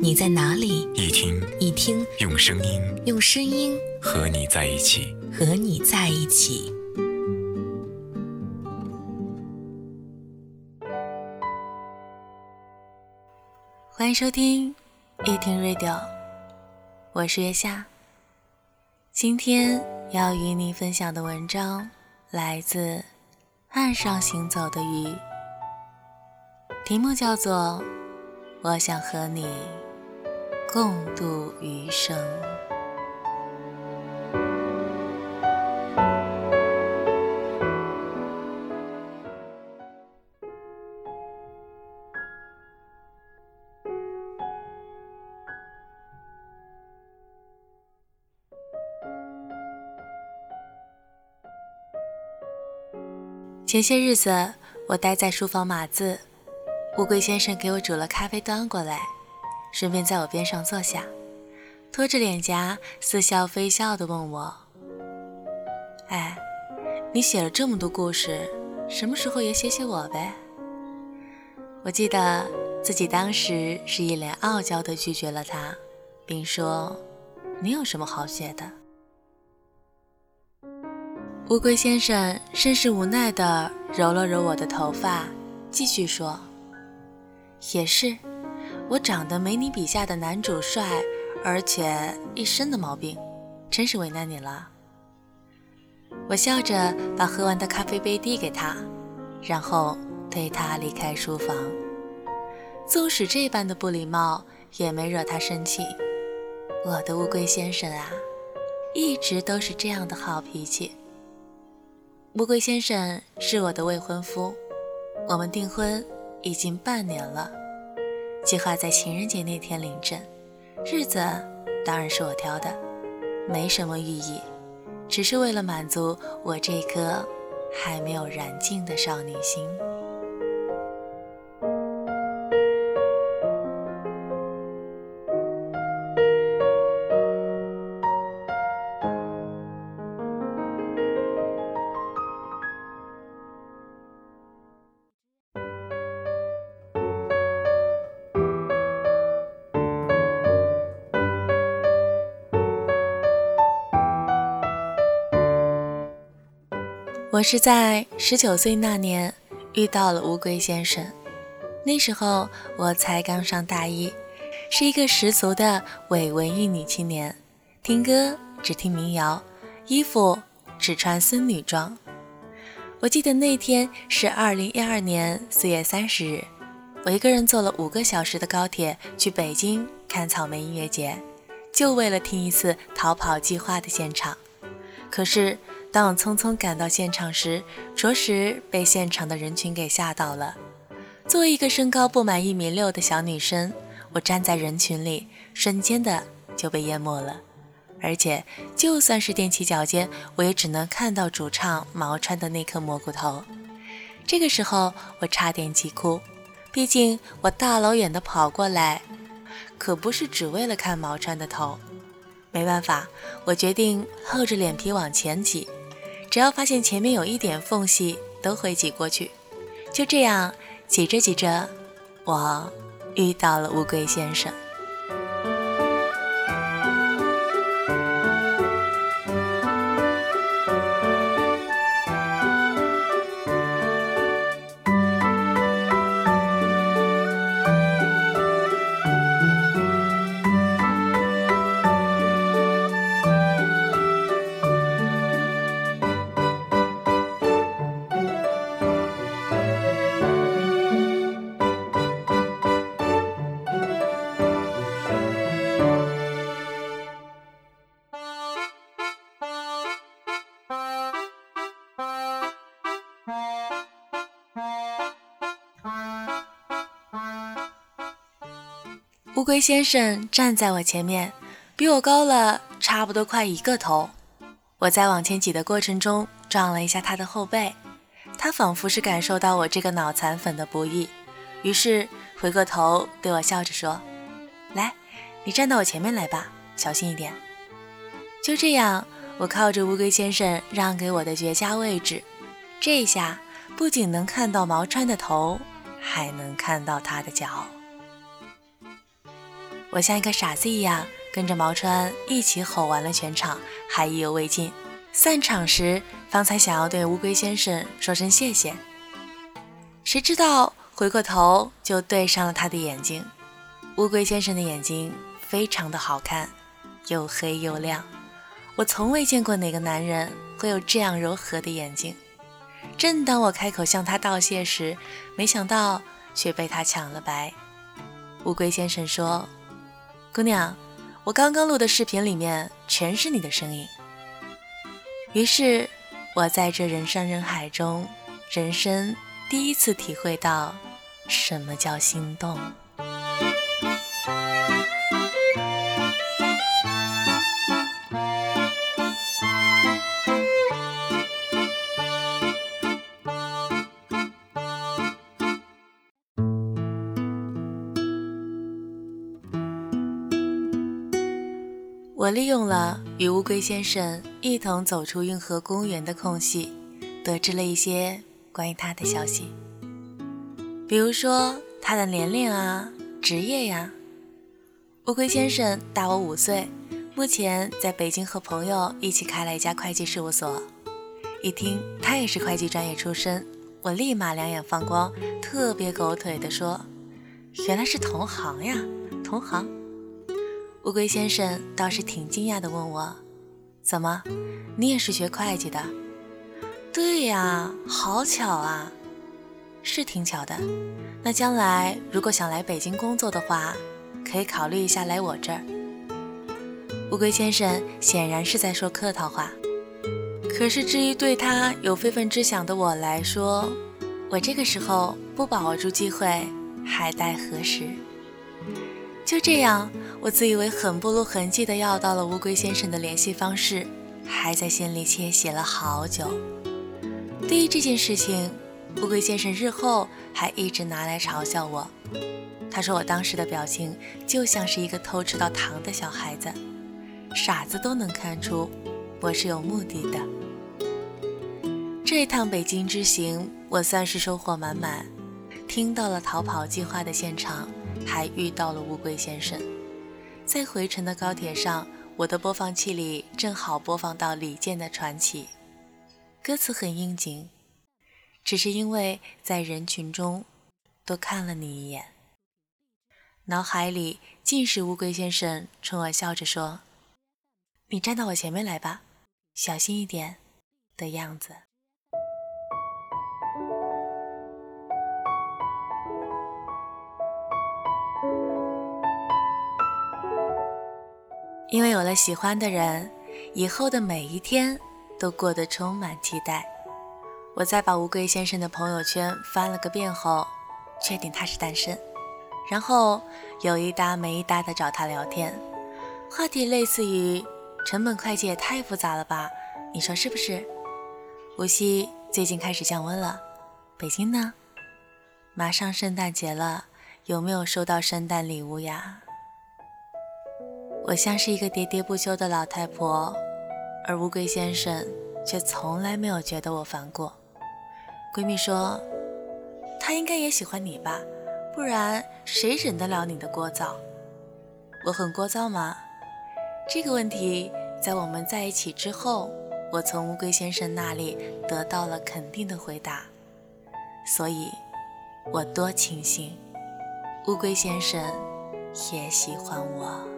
你在哪里，一听一听，用声音，用声音和你在一起，和你在一起。欢迎收听一听 Radio，我是月下。今天要与你分享的文章来自《岸上行走的鱼》，题目叫做《我想和你共度余生》。前些日子，我待在书房码字，乌龟先生给我煮了咖啡端过来，顺便在我边上坐下，托着脸颊，似笑非笑地问我：“哎，你写了这么多故事，什么时候也写写我呗？”我记得自己当时是一脸傲娇地拒绝了他，并说：“你有什么好写的？”乌龟先生甚是无奈地揉了揉我的头发，继续说：“也是，我长得没你笔下的男主帅，而且一身的毛病，真是为难你了。”我笑着把喝完的咖啡杯递给他，然后推他离开书房。纵使这般的不礼貌，也没惹他生气。我的乌龟先生啊，一直都是这样的好脾气。乌龟先生是我的未婚夫，我们订婚已经半年了，计划在情人节那天领证，日子当然是我挑的，没什么寓意，只是为了满足我这颗还没有燃尽的少女心。我是在十九岁那年遇到了乌龟先生，那时候我才刚上大一，是一个十足的伪文艺女青年，听歌只听民谣，衣服只穿森女装。我记得那天是二零一二年四月三十日，我一个人坐了五个小时的高铁去北京看草莓音乐节，就为了听一次《逃跑计划》的现场。可是。当我匆匆赶到现场时，着实被现场的人群给吓到了。作为一个身高不满一米六的小女生，我站在人群里，瞬间的就被淹没了。而且，就算是踮起脚尖，我也只能看到主唱毛川的那颗蘑菇头。这个时候，我差点急哭。毕竟，我大老远的跑过来，可不是只为了看毛川的头。没办法，我决定厚着脸皮往前挤。只要发现前面有一点缝隙，都会挤过去。就这样挤着挤着，我遇到了乌龟先生。乌龟先生站在我前面，比我高了差不多快一个头。我在往前挤的过程中撞了一下他的后背，他仿佛是感受到我这个脑残粉的不易，于是回过头对我笑着说：“来，你站到我前面来吧，小心一点。”就这样，我靠着乌龟先生让给我的绝佳位置，这一下不仅能看到毛川的头，还能看到他的脚。我像一个傻子一样跟着毛川一起吼完了全场，还意犹未尽。散场时，方才想要对乌龟先生说声谢谢，谁知道回过头就对上了他的眼睛。乌龟先生的眼睛非常的好看，又黑又亮。我从未见过哪个男人会有这样柔和的眼睛。正当我开口向他道谢时，没想到却被他抢了白。乌龟先生说：“姑娘，我刚刚录的视频里面全是你的声音。”于是，我在这人山人海中，人生第一次体会到什么叫心动。利用了与乌龟先生一同走出运河公园的空隙，得知了一些关于他的消息，比如说他的年龄啊、职业呀。乌龟先生大我五岁，目前在北京和朋友一起开了一家会计事务所。一听他也是会计专业出身，我立马两眼放光，特别狗腿地说：“原来是同行呀，同行。”乌龟先生倒是挺惊讶的，问我：“怎么，你也是学会计的？”“对呀，好巧啊！”“是挺巧的。那将来如果想来北京工作的话，可以考虑一下来我这儿。”乌龟先生显然是在说客套话，可是至于对他有非分之想的我来说，我这个时候不把握住机会，还待何时？就这样，我自以为很不露痕迹地要到了乌龟先生的联系方式，还在心里窃喜了好久。对于这件事情，乌龟先生日后还一直拿来嘲笑我。他说我当时的表情就像是一个偷吃到糖的小孩子，傻子都能看出我是有目的的。这一趟北京之行，我算是收获满满，听到了逃跑计划的现场。还遇到了乌龟先生，在回程的高铁上，我的播放器里正好播放到李健的《传奇》，歌词很应景，只是因为在人群中多看了你一眼，脑海里尽是乌龟先生冲我笑着说：“你站到我前面来吧，小心一点”的样子。因为有了喜欢的人，以后的每一天都过得充满期待。我在把乌龟先生的朋友圈翻了个遍后，确定他是单身，然后有一搭没一搭的找他聊天，话题类似于成本会计也太复杂了吧？你说是不是？无锡最近开始降温了，北京呢？马上圣诞节了，有没有收到圣诞礼物呀？我像是一个喋喋不休的老太婆，而乌龟先生却从来没有觉得我烦过。闺蜜说：“他应该也喜欢你吧，不然谁忍得了你的聒噪？”我很聒噪吗？这个问题在我们在一起之后，我从乌龟先生那里得到了肯定的回答。所以，我多庆幸乌龟先生也喜欢我。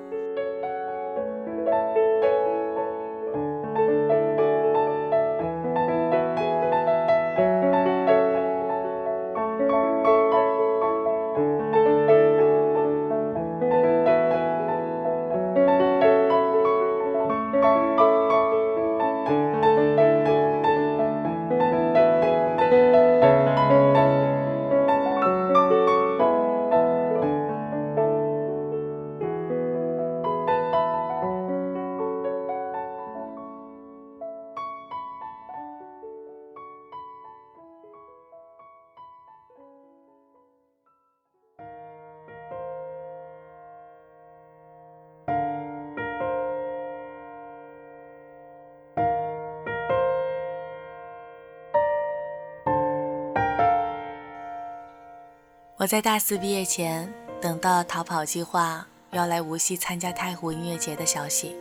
我在大四毕业前等到逃跑计划要来无锡参加太湖音乐节的消息。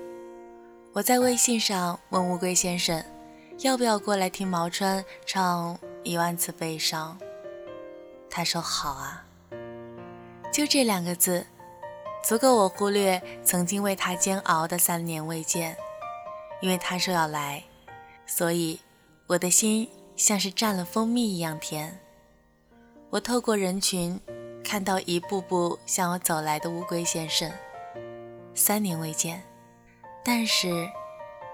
我在微信上问乌龟先生，要不要过来听毛川唱《一万次悲伤》。他说好啊。就这两个字，足够我忽略曾经为他煎熬的三年未见。因为他说要来，所以我的心像是蘸了蜂蜜一样甜。我透过人群看到一步步向我走来的乌龟先生。三年未见，但是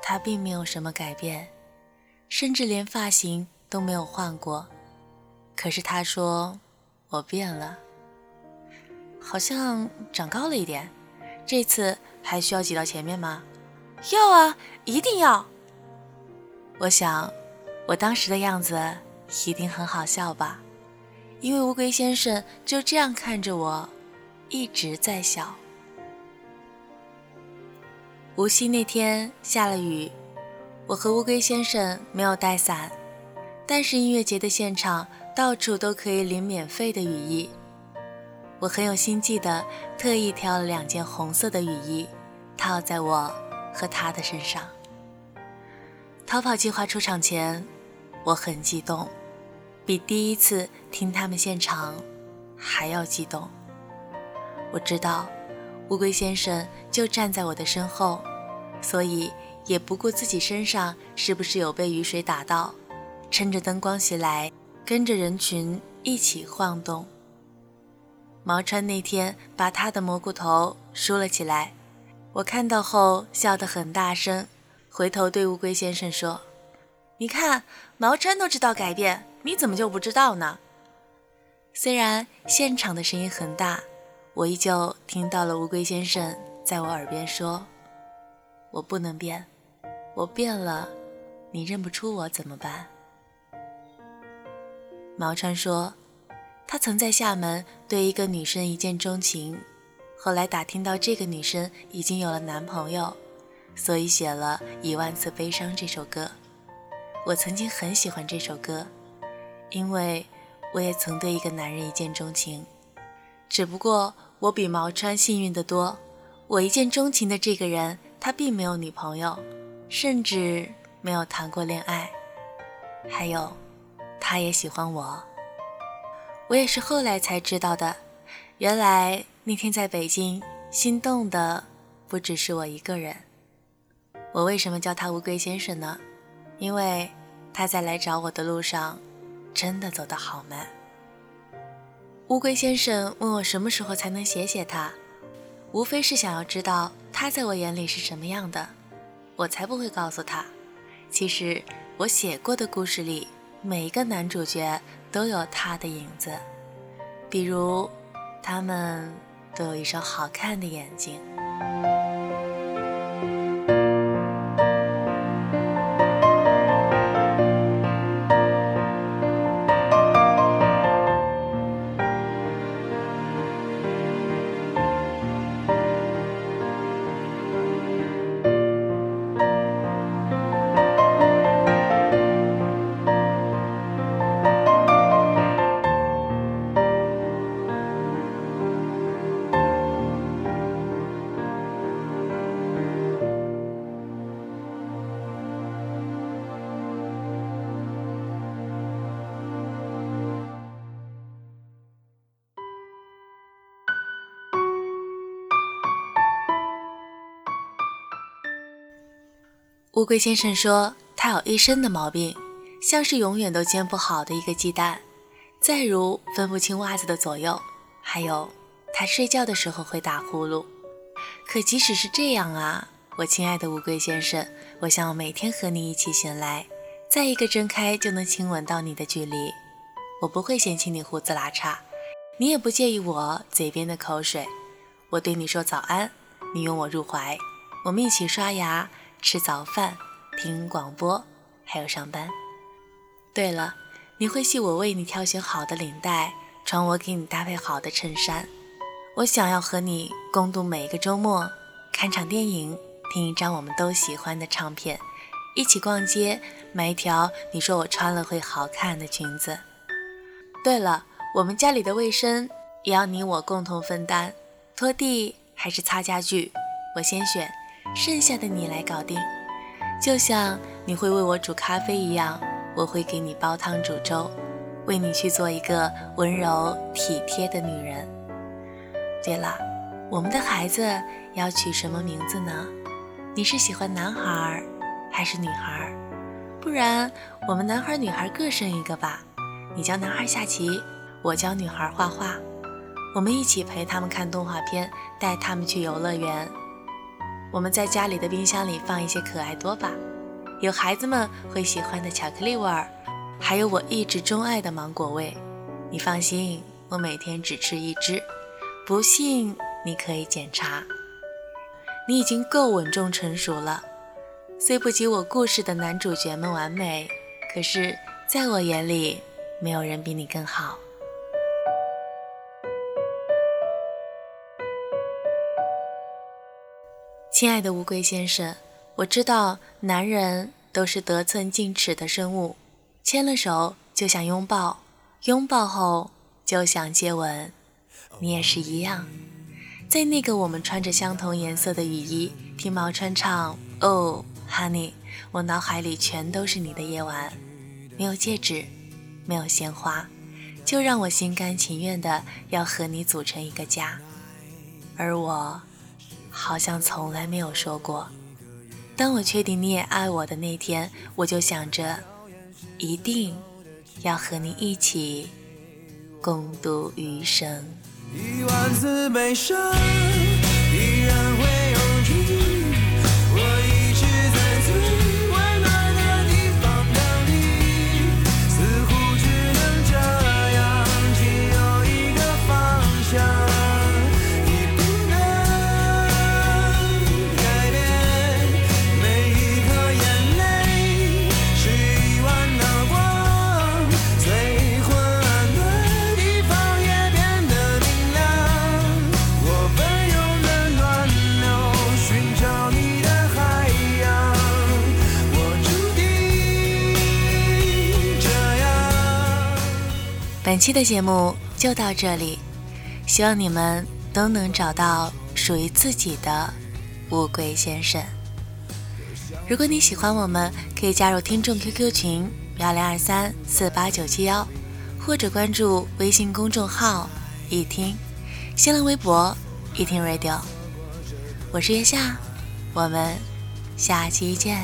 他并没有什么改变，甚至连发型都没有换过。可是他说我变了。好像长高了一点，这次还需要挤到前面吗？要啊，一定要。我想，我当时的样子一定很好笑吧，因为乌龟先生就这样看着我，一直在笑。无锡那天下了雨，我和乌龟先生没有带伞，但是音乐节的现场到处都可以领免费的雨衣。我很有心计的，特意挑了两件红色的雨衣，套在我和他的身上。逃跑计划出场前，我很激动，比第一次听他们现场还要激动。我知道乌龟先生就站在我的身后，所以也不顾自己身上是不是有被雨水打到，趁着灯光袭来，跟着人群一起晃动。毛川那天把他的蘑菇头梳了起来，我看到后笑得很大声，回头对乌龟先生说：“你看，毛川都知道改变，你怎么就不知道呢？”虽然现场的声音很大，我依旧听到了乌龟先生在我耳边说：“我不能变，我变了，你认不出我怎么办？”毛川说。他曾在厦门对一个女生一见钟情，后来打听到这个女生已经有了男朋友，所以写了一万次悲伤这首歌。我曾经很喜欢这首歌，因为我也曾对一个男人一见钟情，只不过我比毛川幸运得多。我一见钟情的这个人，他并没有女朋友，甚至没有谈过恋爱，还有，他也喜欢我。我也是后来才知道的，原来那天在北京心动的不只是我一个人。我为什么叫他乌龟先生呢？因为他在来找我的路上真的走得好慢。乌龟先生问我什么时候才能写写他，无非是想要知道他在我眼里是什么样的。我才不会告诉他，其实我写过的故事里每一个男主角。都有他的影子，比如，他们都有一双好看的眼睛。乌龟先生说：“他有一身的毛病，像是永远都煎不好的一个鸡蛋，再如分不清袜子的左右，还有他睡觉的时候会打呼噜。可即使是这样啊，我亲爱的乌龟先生，我想要每天和你一起醒来，再一个睁开就能亲吻到你的距离。我不会嫌弃你胡子拉碴，你也不介意我嘴边的口水。我对你说早安，你拥我入怀，我们一起刷牙。”吃早饭，听广播，还有上班。对了，你会系我为你挑选好的领带，穿我给你搭配好的衬衫。我想要和你共度每一个周末，看场电影，听一张我们都喜欢的唱片，一起逛街，买一条你说我穿了会好看的裙子。对了，我们家里的卫生也要你我共同分担。拖地还是擦家具，我先选，剩下的你来搞定。就像你会为我煮咖啡一样，我会给你煲汤煮粥，为你去做一个温柔体贴的女人。对了，我们的孩子要取什么名字呢？你是喜欢男孩还是女孩？不然我们男孩女孩各生一个吧。你教男孩下棋，我教女孩画画，我们一起陪他们看动画片，带他们去游乐园。我们在家里的冰箱里放一些可爱多吧，有孩子们会喜欢的巧克力味儿，还有我一直钟爱的芒果味。你放心，我每天只吃一只，不信你可以检查。你已经够稳重成熟了，虽不及我故事的男主角们完美，可是在我眼里，没有人比你更好。亲爱的乌龟先生，我知道男人都是得寸进尺的生物，牵了手就想拥抱，拥抱后就想接吻，你也是一样。在那个我们穿着相同颜色的雨衣，听毛川唱《Oh Honey》，我脑海里全都是你的夜晚，没有戒指，没有鲜花，就让我心甘情愿的要和你组成一个家，而我。好像从来没有说过。当我确定你也爱我的那天，我就想着，一定要和你一起共度余生。一万次悲伤，依然会。本期的节目就到这里，希望你们都能找到属于自己的乌龟先生。如果你喜欢我们，可以加入听众 QQ 群幺零二三四八九七幺，或者关注微信公众号“一听”，新浪微博“一听 Radio”。我是月下，我们下期见。